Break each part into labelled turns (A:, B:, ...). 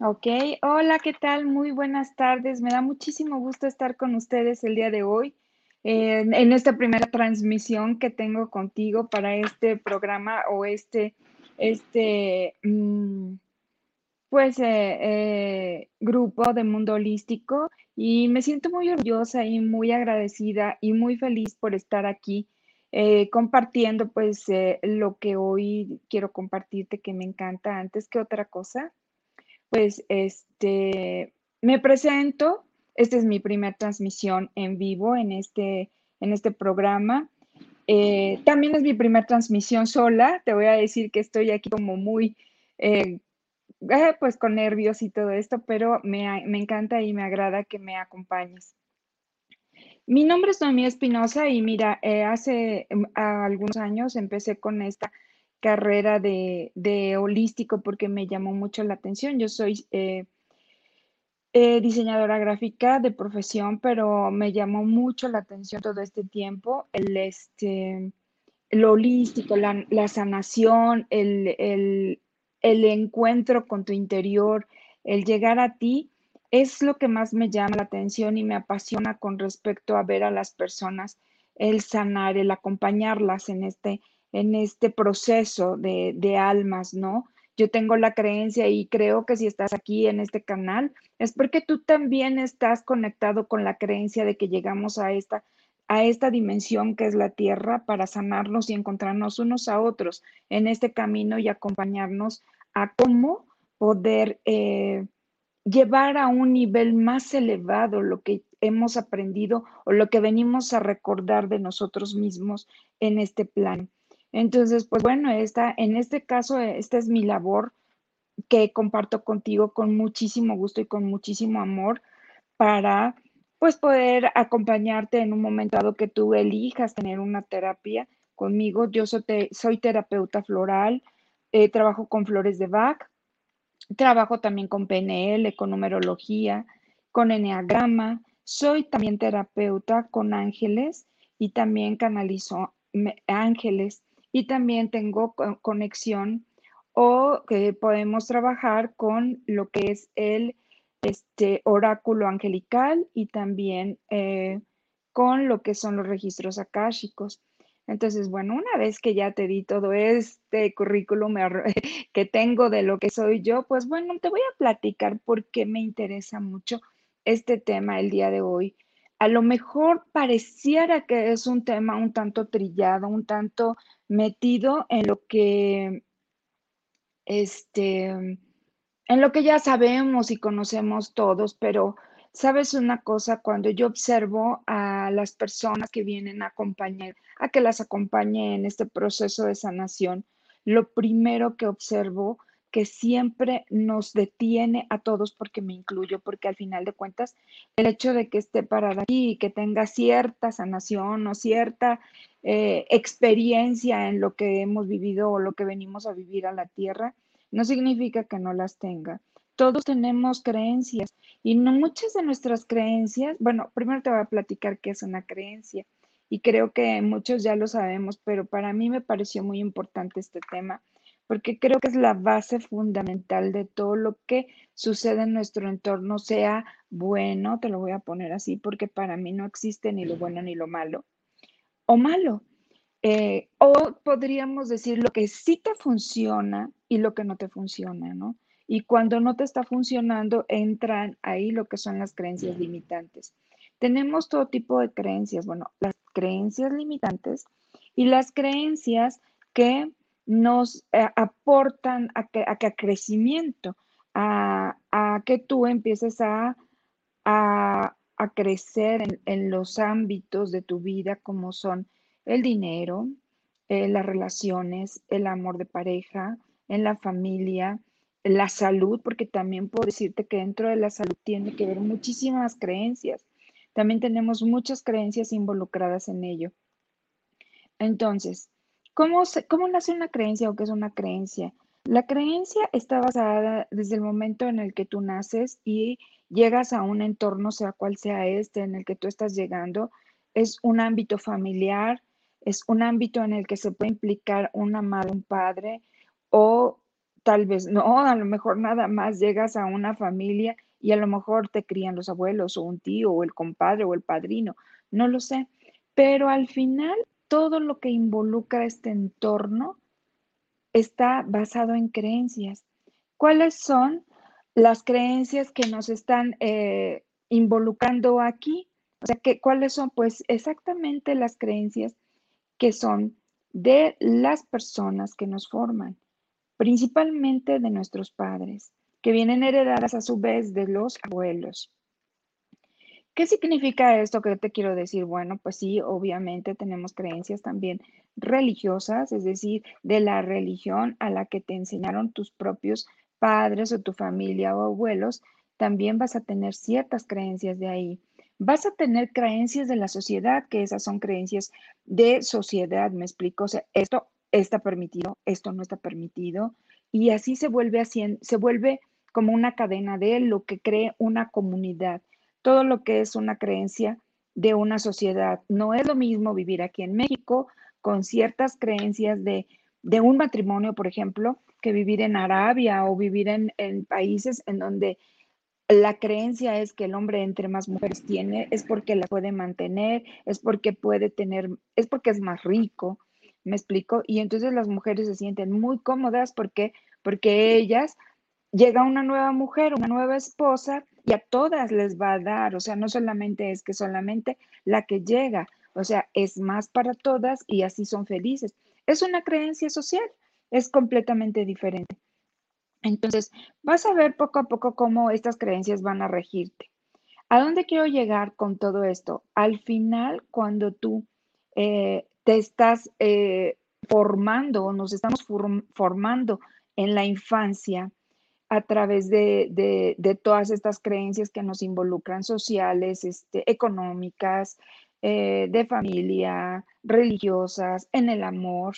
A: Ok, hola, ¿qué tal? Muy buenas tardes. Me da muchísimo gusto estar con ustedes el día de hoy en esta primera transmisión que tengo contigo para este programa o este, este, mm, pues, eh, eh, grupo de Mundo Holístico y me siento muy orgullosa y muy agradecida y muy feliz por estar aquí eh, compartiendo pues eh, lo que hoy quiero compartirte que me encanta antes que otra cosa. Pues este, me presento, esta es mi primera transmisión en vivo en este, en este programa. Eh, también es mi primera transmisión sola, te voy a decir que estoy aquí como muy, pues con nervios y todo esto, pero me, me encanta y me agrada que me acompañes. Mi nombre es Noemí Espinosa y mira, eh, hace em, algunos años empecé con esta carrera de, holístico porque me llamó mucho la atención. Yo soy eh, eh, diseñadora gráfica de profesión, pero me llamó mucho la atención todo este tiempo el, este, holístico, la, sanación, el, el encuentro con tu interior, el llegar a ti es lo que más me llama la atención y me apasiona con respecto a ver a las personas, el sanar, el acompañarlas en este, en este proceso de, de almas, ¿no? Yo tengo la creencia y creo que si estás aquí en este canal es porque tú también estás conectado con la creencia de que llegamos a esta, a esta dimensión que es la tierra para sanarnos y encontrarnos unos a otros en este camino y acompañarnos a cómo poder eh, llevar a un nivel más elevado lo que hemos aprendido o lo que venimos a recordar de nosotros mismos en este plan. Entonces, pues bueno, esta, en este caso, esta es mi labor que comparto contigo con muchísimo gusto y con muchísimo amor para pues poder acompañarte en un momento dado que tú elijas tener una terapia conmigo. Yo soy, soy terapeuta floral, eh, trabajo con flores de Bach, Trabajo también con PNL, con numerología, con enneagrama. Soy también terapeuta con ángeles y también canalizo ángeles y también tengo conexión o que podemos trabajar con lo que es el este, oráculo angelical y también eh, con lo que son los registros akáshicos. Entonces, bueno, una vez que ya te di todo este currículum que tengo de lo que soy yo, pues bueno, te voy a platicar por qué me interesa mucho este tema el día de hoy. A lo mejor pareciera que es un tema un tanto trillado, un tanto metido en lo que, este, en lo que ya sabemos y conocemos todos, pero Sabes una cosa, cuando yo observo a las personas que vienen a acompañar, a que las acompañe en este proceso de sanación, lo primero que observo que siempre nos detiene a todos, porque me incluyo, porque al final de cuentas, el hecho de que esté parada aquí y que tenga cierta sanación o cierta eh, experiencia en lo que hemos vivido o lo que venimos a vivir a la tierra, no significa que no las tenga. Todos tenemos creencias y no muchas de nuestras creencias, bueno, primero te voy a platicar qué es una creencia y creo que muchos ya lo sabemos, pero para mí me pareció muy importante este tema porque creo que es la base fundamental de todo lo que sucede en nuestro entorno, sea bueno, te lo voy a poner así, porque para mí no existe ni lo bueno ni lo malo, o malo. Eh, o podríamos decir lo que sí te funciona y lo que no te funciona, ¿no? Y cuando no te está funcionando, entran ahí lo que son las creencias limitantes. Tenemos todo tipo de creencias, bueno, las creencias limitantes y las creencias que nos eh, aportan a, que, a, crecimiento, a, que tú empieces a, a crecer en, en, los ámbitos de tu vida como son el dinero, eh, las relaciones, el amor de pareja, en la familia, la salud, porque también puedo decirte que dentro de la salud tiene que ver muchísimas creencias. También tenemos muchas creencias involucradas en ello. Entonces, ¿cómo, ¿cómo nace una creencia o qué es una creencia? La creencia está basada desde el momento en el que tú naces y llegas a un entorno, sea cual sea este, en el que tú estás llegando. Es un ámbito familiar, es un ámbito en el que se puede implicar una madre, un padre, o tal vez no, a lo mejor nada más llegas a una familia y a lo mejor te crían los abuelos o un tío o el compadre o el padrino, no lo sé, pero al final todo lo que involucra este entorno está basado en creencias. ¿Cuáles son las creencias que nos están eh, involucrando aquí? O sea, ¿cuáles son? Pues exactamente las creencias que son de las personas que nos forman, principalmente de nuestros padres, que vienen heredadas a su vez de los abuelos. ¿Qué significa esto que te quiero decir? Bueno, pues sí, obviamente tenemos creencias también religiosas, es decir, de la religión a la que te enseñaron tus propios padres o tu familia o abuelos, también vas a tener ciertas creencias de ahí. Vas a tener creencias de la sociedad, que esas son creencias de sociedad, me explico, o sea, esto está permitido, esto no está permitido, y así se vuelve haciendo, se vuelve como una cadena de lo que cree una comunidad todo lo que es una creencia de una sociedad. No es lo mismo vivir aquí en México con ciertas creencias de, un matrimonio, por ejemplo, que vivir en Arabia o vivir en, en países en donde la creencia es que el hombre entre más mujeres tiene es porque la puede mantener, es porque puede tener, es porque es más rico, me explico, y entonces las mujeres se sienten muy cómodas porque porque ellas llega una nueva mujer, una nueva esposa y a todas les va a dar, o sea, no solamente es que solamente la que llega, o sea, es más para todas y así son felices. Es una creencia social, es completamente diferente. Entonces, vas a ver poco a poco cómo estas creencias van a regirte. ¿A dónde quiero llegar con todo esto? Al final, cuando tú eh, te estás eh, formando o nos estamos formando en la infancia, a través de, todas estas creencias que nos involucran sociales, este, económicas, eh, de familia, religiosas, en el amor,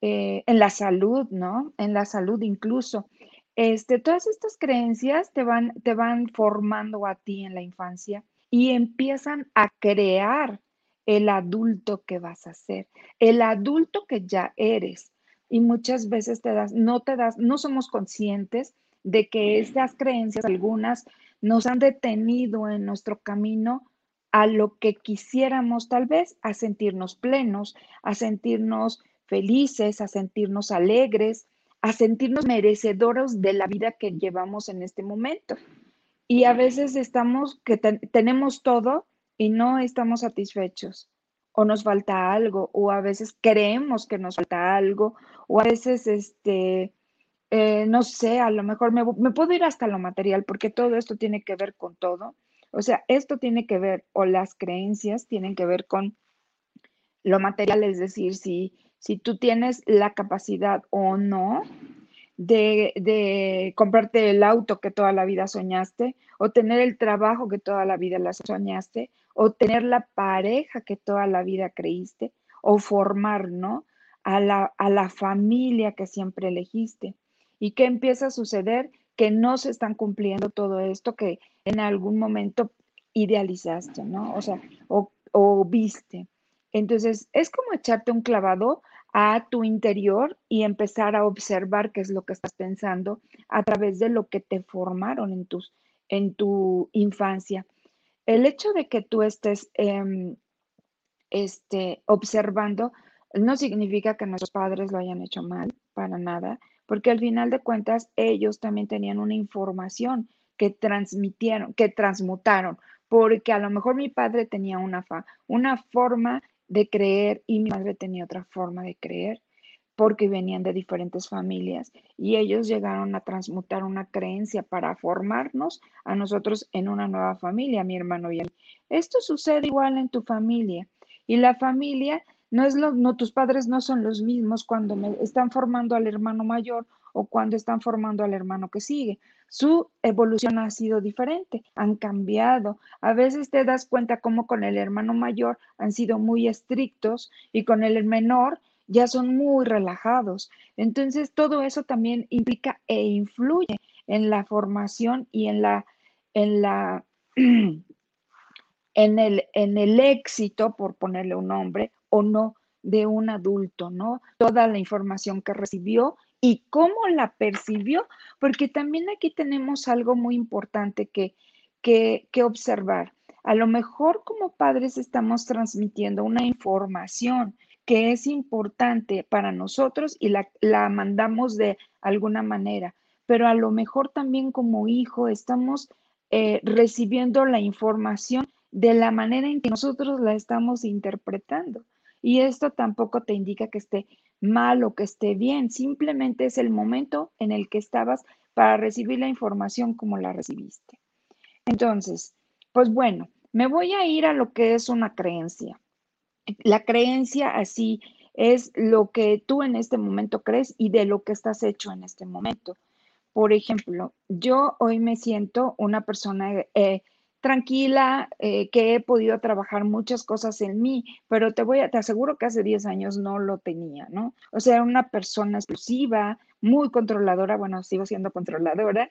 A: eh, en la salud, ¿no? En la salud incluso. Este, todas estas creencias te van, te van formando a ti en la infancia y empiezan a crear el adulto que vas a ser, el adulto que ya eres. Y muchas veces te das, no te das, no somos conscientes de que estas creencias, algunas, nos han detenido en nuestro camino a lo que quisiéramos tal vez, a sentirnos plenos, a sentirnos felices, a sentirnos alegres, a sentirnos merecedores de la vida que llevamos en este momento. Y a veces estamos que tenemos todo y no estamos satisfechos o nos falta algo o a veces creemos que nos falta algo o a veces este eh, no sé, a lo mejor me, puedo ir hasta lo material, porque todo esto tiene que ver con todo. O sea, esto tiene que ver, o las creencias tienen que ver con lo material, es decir, si, si tú tienes la capacidad o no de, de, comprarte el auto que toda la vida soñaste, o tener el trabajo que toda la vida la soñaste, o tener la pareja que toda la vida creíste, o formar, ¿no? A la, a la familia que siempre elegiste. ¿Y qué empieza a suceder? Que no se están cumpliendo todo esto que en algún momento idealizaste, ¿no? O sea, o, viste. Entonces, es como echarte un clavado a tu interior y empezar a observar qué es lo que estás pensando a través de lo que te formaron en, tus, en tu infancia. El hecho de que tú estés em, este, observando no significa que nuestros padres lo hayan hecho mal, para nada porque al final de cuentas ellos también tenían una información que transmitieron, que transmutaron, porque a lo mejor mi padre tenía una, fa, una forma de creer y mi madre tenía otra forma de creer porque venían de diferentes familias y ellos llegaron a transmutar una creencia para formarnos a nosotros en una nueva familia, mi hermano y él. Esto sucede igual en tu familia y la familia No es lo, no, tus padres no son los mismos cuando están formando al hermano mayor o cuando están formando al hermano que sigue. Su evolución ha sido diferente, han cambiado. A veces te das cuenta cómo con el hermano mayor han sido muy estrictos y con el menor ya son muy relajados. Entonces, todo eso también implica e influye en la formación y en la, en la, en el, en el éxito, por ponerle un nombre, o no de un adulto, ¿no? Toda la información que recibió y cómo la percibió, porque también aquí tenemos algo muy importante que, que, que observar. A lo mejor como padres estamos transmitiendo una información que es importante para nosotros y la, la mandamos de alguna manera, pero a lo mejor también como hijo estamos eh, recibiendo la información de la manera en que nosotros la estamos interpretando. Y esto tampoco te indica que esté mal o que esté bien, simplemente es el momento en el que estabas para recibir la información como la recibiste. Entonces, pues bueno, me voy a ir a lo que es una creencia. La creencia así es lo que tú en este momento crees y de lo que estás hecho en este momento. Por ejemplo, yo hoy me siento una persona eh, tranquila, eh, que he podido trabajar muchas cosas en mí, pero te voy a, te aseguro que hace 10 años no lo tenía, ¿no? O sea, una persona explosiva, muy controladora, bueno, sigo siendo controladora,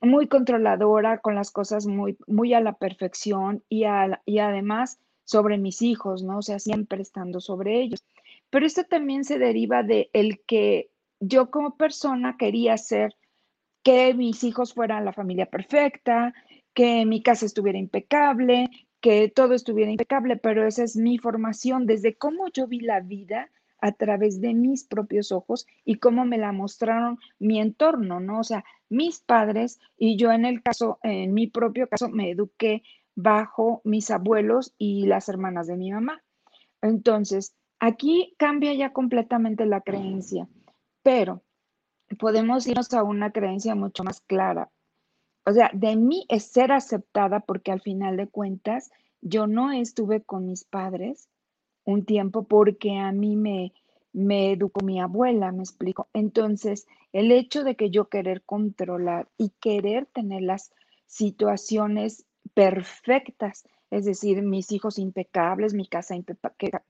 A: muy controladora con las cosas muy, muy a la perfección y, y además sobre mis hijos, ¿no? O sea, siempre estando sobre ellos. Pero esto también se deriva de el que yo como persona quería ser que mis hijos fueran la familia perfecta, que mi casa estuviera impecable, que todo estuviera impecable, pero esa es mi formación desde cómo yo vi la vida a través de mis propios ojos y cómo me la mostraron mi entorno, ¿no? O sea, mis padres y yo en el caso, en mi propio caso, me eduqué bajo mis abuelos y las hermanas de mi mamá. Entonces, aquí cambia ya completamente la creencia, pero podemos irnos a una creencia mucho más clara. O sea, de mí es ser aceptada porque al final de cuentas yo no estuve con mis padres un tiempo porque a mí me, me educó mi abuela, me explico. Entonces, el hecho de que yo querer controlar y querer tener las situaciones perfectas, es decir, mis hijos impecables, mi casa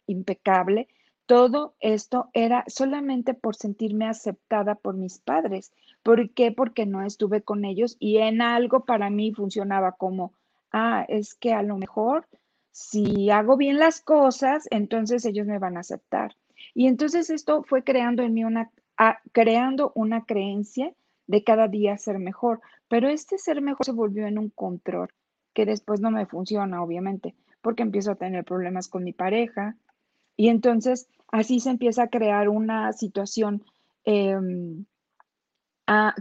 A: impecable, todo esto era solamente por sentirme aceptada por mis padres. ¿Por qué? Porque no estuve con ellos y en algo para mí funcionaba como, ah, es que a lo mejor si hago bien las cosas, entonces ellos me van a aceptar. Y entonces esto fue creando en mí una, ah, creando una creencia de cada día ser mejor, pero este ser mejor se volvió en un control que después no me funciona, obviamente, porque empiezo a tener problemas con mi pareja y entonces así se empieza a crear una situación em,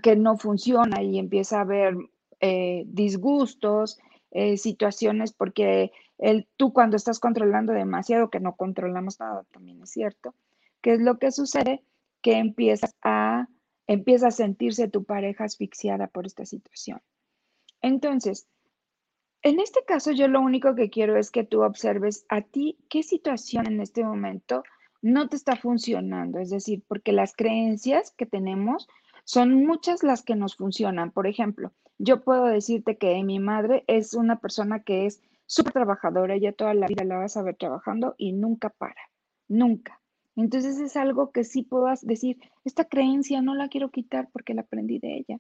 A: que no funciona y empieza a haber eh, disgustos, eh, situaciones, porque el, tú cuando estás controlando demasiado, que no controlamos nada, también es cierto, ¿qué es lo que sucede? Que empiezas a, empieza a sentirse tu pareja asfixiada por esta situación. Entonces, en este caso, yo lo único que quiero es que tú observes a ti qué situación en este momento no te está funcionando. Es decir, porque las creencias que tenemos son muchas las que nos funcionan. Por ejemplo, yo puedo decirte que mi madre es una persona que es súper trabajadora, ella toda la vida la vas a ver trabajando y nunca para, nunca. Entonces es algo que sí puedas decir, esta creencia no la quiero quitar porque la aprendí de ella,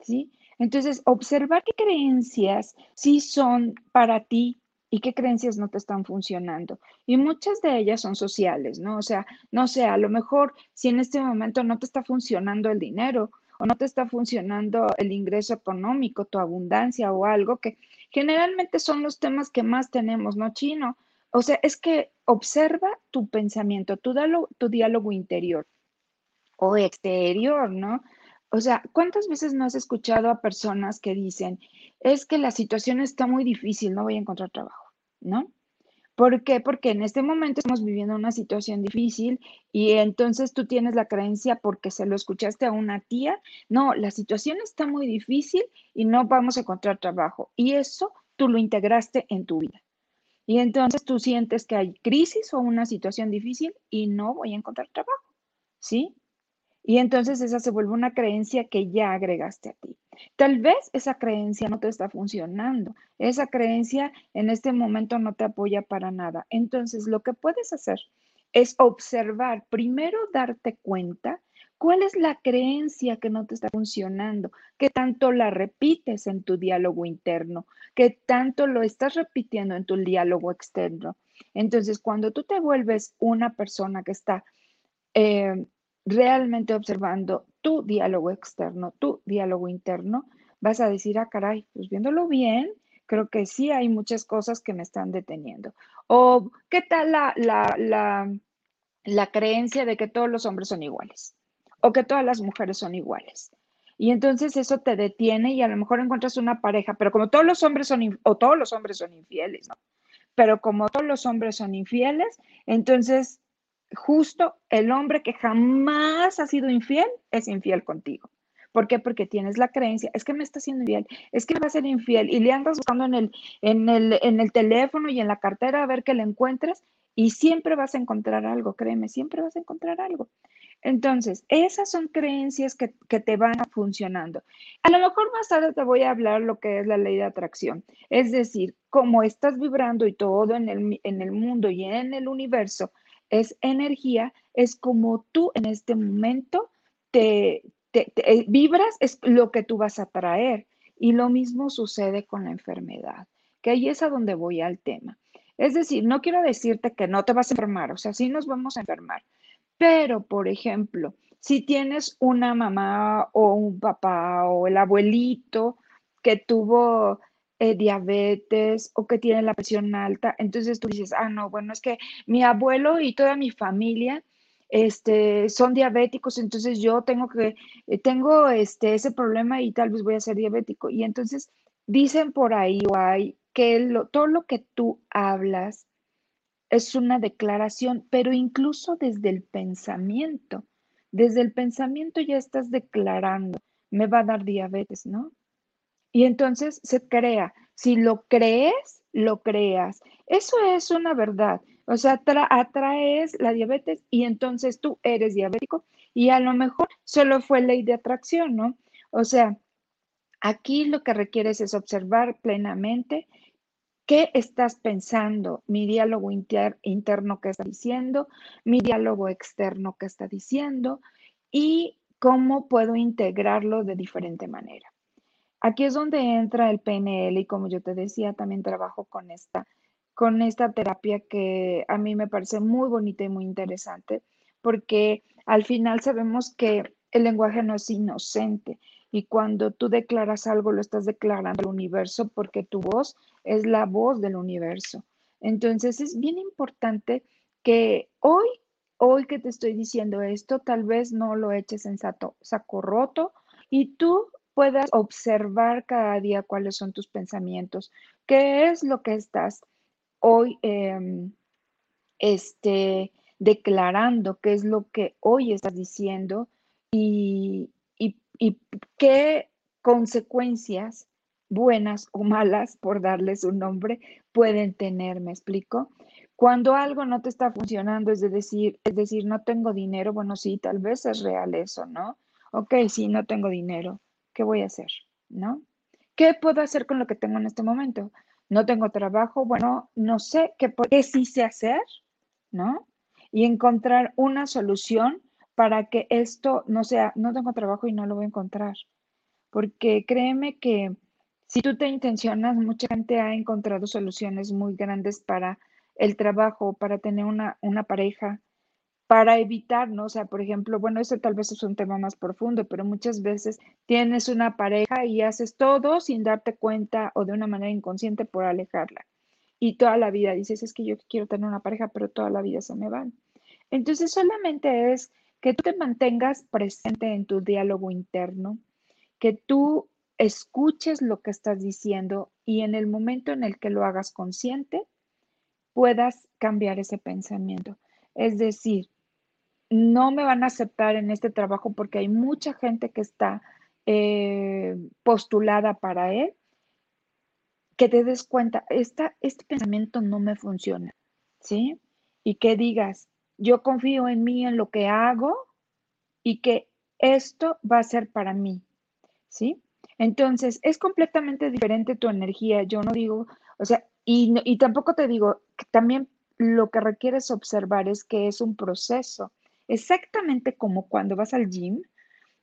A: ¿sí? Entonces, observar qué creencias sí son para ti y qué creencias no te están funcionando. Y muchas de ellas son sociales, ¿no? O sea, no sé, a lo mejor si en este momento no te está funcionando el dinero o no te está funcionando el ingreso económico, tu abundancia o algo que generalmente son los temas que más tenemos, ¿no, chino? O sea, es que observa tu pensamiento, tu diálogo, tu diálogo interior o exterior, ¿no? O sea, ¿cuántas veces no has escuchado a personas que dicen, es que la situación está muy difícil, no voy a encontrar trabajo, ¿no? ¿Por qué? Porque en este momento estamos viviendo una situación difícil y entonces tú tienes la creencia porque se lo escuchaste a una tía, no, la situación está muy difícil y no vamos a encontrar trabajo. Y eso tú lo integraste en tu vida. Y entonces tú sientes que hay crisis o una situación difícil y no voy a encontrar trabajo, ¿sí? Y entonces esa se vuelve una creencia que ya agregaste a ti. Tal vez esa creencia no te está funcionando. Esa creencia en este momento no te apoya para nada. Entonces lo que puedes hacer es observar, primero darte cuenta cuál es la creencia que no te está funcionando, qué tanto la repites en tu diálogo interno, qué tanto lo estás repitiendo en tu diálogo externo. Entonces, cuando tú te vuelves una persona que está eh, realmente observando tu diálogo externo, tu diálogo interno, vas a decir, ah, caray, pues viéndolo bien, creo que sí hay muchas cosas que me están deteniendo. O, ¿qué tal la, la, la, la creencia de que todos los hombres son iguales? O que todas las mujeres son iguales. Y entonces eso te detiene y a lo mejor encuentras una pareja, pero como todos los hombres son, o todos los hombres son infieles, ¿no? Pero como todos los hombres son infieles, entonces justo el hombre que jamás ha sido infiel es infiel contigo. ¿Por qué? Porque tienes la creencia, es que me está haciendo infiel, es que va a ser infiel y le andas buscando en el, en el, en el teléfono y en la cartera a ver que le encuentres y siempre vas a encontrar algo, créeme, siempre vas a encontrar algo. Entonces, esas son creencias que, que, te van funcionando. A lo mejor más tarde te voy a hablar lo que es la ley de atracción. Es decir, como estás vibrando y todo en el, en el mundo y en el universo es energía, es como tú en este momento te, eh, vibras, es lo que tú vas a traer. Y lo mismo sucede con la enfermedad, que ahí es a donde voy al tema. Es decir, no quiero decirte que no te vas a enfermar, o sea, sí nos vamos a enfermar, pero, por ejemplo, si tienes una mamá o un papá o el abuelito que tuvo eh, diabetes o que tiene la presión alta, entonces tú dices, ah, no, bueno, es que mi abuelo y toda mi familia este, son diabéticos, entonces yo tengo que, eh, tengo este, ese problema y tal vez voy a ser diabético. Y entonces dicen por ahí o hay que todo lo que tú hablas es una declaración, pero incluso desde el pensamiento, desde el pensamiento ya estás declarando, me va a dar diabetes, ¿no? Y entonces se crea. Si lo crees, lo creas. Eso es una verdad. O sea, atraes la diabetes y entonces tú eres diabético y a lo mejor solo fue ley de atracción, ¿no? O sea, aquí lo que requieres es observar plenamente qué estás pensando, mi diálogo interno que está diciendo, mi diálogo externo que está diciendo y cómo puedo integrarlo de diferente manera. Aquí es donde entra el PNL y como yo te decía, también trabajo con esta, con esta terapia que a mí me parece muy bonita y muy interesante, porque al final sabemos que el lenguaje no es inocente y cuando tú declaras algo lo estás declarando al universo porque tu voz es la voz del universo. Entonces es bien importante que hoy, hoy que te estoy diciendo esto, tal vez no lo eches en saco roto y tú puedas observar cada día cuáles son tus pensamientos, qué es lo que estás hoy em, este, declarando, qué es lo que hoy estás diciendo y, y qué consecuencias buenas o malas, por darles un nombre, pueden tener, ¿me explico? Cuando algo no te está funcionando, es decir, es decir, no tengo dinero, bueno, sí, tal vez es real eso, ¿no? Ok, sí, no tengo dinero. ¿Qué voy a hacer? ¿No? ¿Qué puedo hacer con lo que tengo en este momento? No tengo trabajo, bueno, no sé qué, qué sí sé hacer, ¿no? Y encontrar una solución para que esto no sea, no tengo trabajo y no lo voy a encontrar. Porque créeme que si tú te intencionas, mucha gente ha encontrado soluciones muy grandes para el trabajo, para tener una, una pareja, para evitar, ¿no? O sea, por ejemplo, bueno, eso tal vez es un tema más profundo, pero muchas veces tienes una pareja y haces todo sin darte cuenta o de una manera inconsciente por alejarla. Y toda la vida dices, es que yo quiero tener una pareja, pero toda la vida se me van. Entonces, solamente es que tú te mantengas presente en tu diálogo interno, que tú escuches lo que estás diciendo y en el momento en el que lo hagas consciente, puedas cambiar ese pensamiento. Es decir, no me van a aceptar en este trabajo porque hay mucha gente que está eh, postulada para él. que te des cuenta, esta, este pensamiento no me funciona, ¿sí? Y que digas, yo confío en mí, en lo que hago y que esto va a ser para mí, ¿sí? Entonces, es completamente diferente tu energía. Yo no digo, o sea, y, y tampoco te digo, que también lo que requieres observar es que es un proceso, exactamente como cuando vas al gym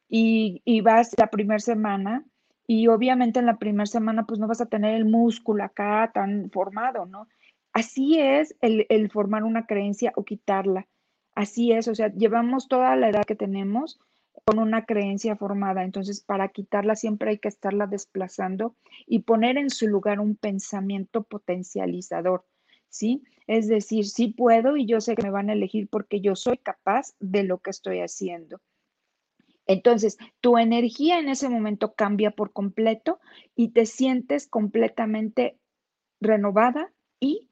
A: y, vas la primera semana y obviamente en la primera semana pues no vas a tener el músculo acá tan formado, ¿no? Así es el, el formar una creencia o quitarla. Así es, o sea, llevamos toda la edad que tenemos con una creencia formada. Entonces, para quitarla siempre hay que estarla desplazando y poner en su lugar un pensamiento potencializador, ¿sí? Es decir, sí puedo y yo sé que me van a elegir porque yo soy capaz de lo que estoy haciendo. Entonces, tu energía en ese momento cambia por completo y te sientes completamente renovada y,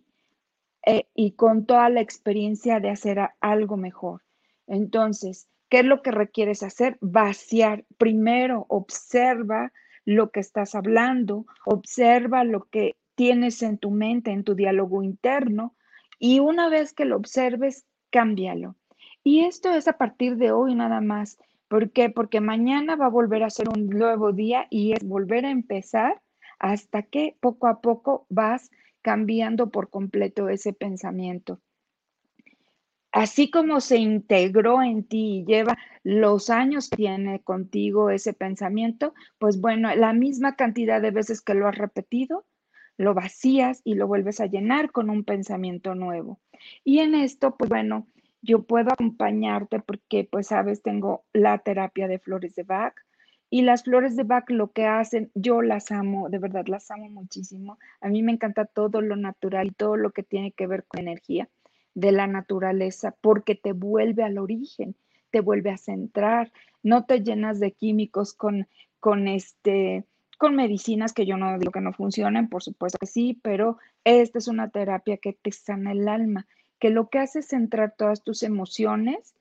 A: eh, y con toda la experiencia de hacer algo mejor. Entonces, ¿Qué es lo que requieres hacer? Vaciar. Primero, observa lo que estás hablando, observa lo que tienes en tu mente, en tu diálogo interno, y una vez que lo observes, cámbialo. Y esto es a partir de hoy nada más. ¿Por qué? Porque mañana va a volver a ser un nuevo día y es volver a empezar hasta que poco a poco vas cambiando por completo ese pensamiento así como se integró en ti y lleva los años que tiene contigo ese pensamiento, pues bueno, la misma cantidad de veces que lo has repetido, lo vacías y lo vuelves a llenar con un pensamiento nuevo. Y en esto, pues bueno, yo puedo acompañarte porque, pues sabes, tengo la terapia de flores de Bach. Y las flores de Bach lo que hacen, yo las amo, de verdad las amo muchísimo. A mí me encanta todo lo natural y todo lo que tiene que ver con energía de la naturaleza porque te vuelve al origen, te vuelve a centrar, no te llenas de químicos con, con este con medicinas que yo no digo que no funcionen, por supuesto que sí, pero esta es una terapia que te sana el alma, que lo que hace es centrar todas tus emociones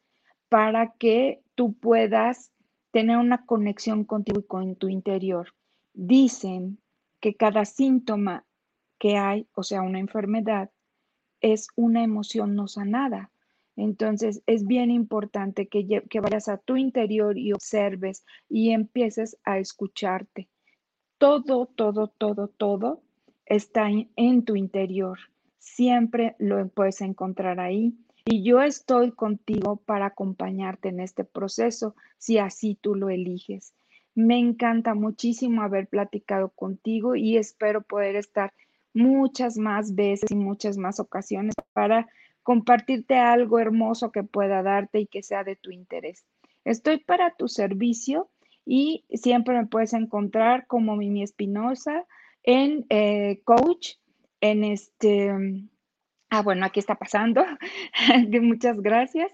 A: para que tú puedas tener una conexión contigo y con tu interior. Dicen que cada síntoma que hay, o sea, una enfermedad, es una emoción no sanada. Entonces es bien importante que, que, vayas a tu interior y observes y empieces a escucharte. Todo, todo, todo, todo está en, tu interior. Siempre lo puedes encontrar ahí. Y yo estoy contigo para acompañarte en este proceso, si así tú lo eliges. Me encanta muchísimo haber platicado contigo y espero poder estar muchas más veces y muchas más ocasiones para compartirte algo hermoso que pueda darte y que sea de tu interés. Estoy para tu servicio y siempre me puedes encontrar como Mimi Espinosa en eh, coach, en este, ah, bueno, aquí está pasando, muchas gracias.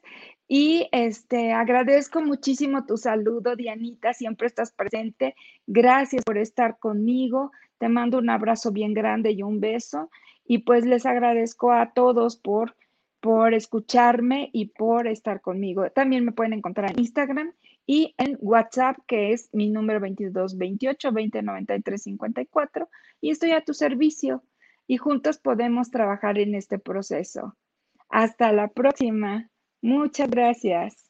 A: Y este, agradezco muchísimo tu saludo, Dianita, siempre estás presente. Gracias por estar conmigo. Te mando un abrazo bien grande y un beso. Y pues les agradezco a todos por, por escucharme y por estar conmigo. También me pueden encontrar en Instagram y en WhatsApp, que es mi número 2228 2093 54. Y estoy a tu servicio y juntos podemos trabajar en este proceso. Hasta la próxima. Muchas gracias.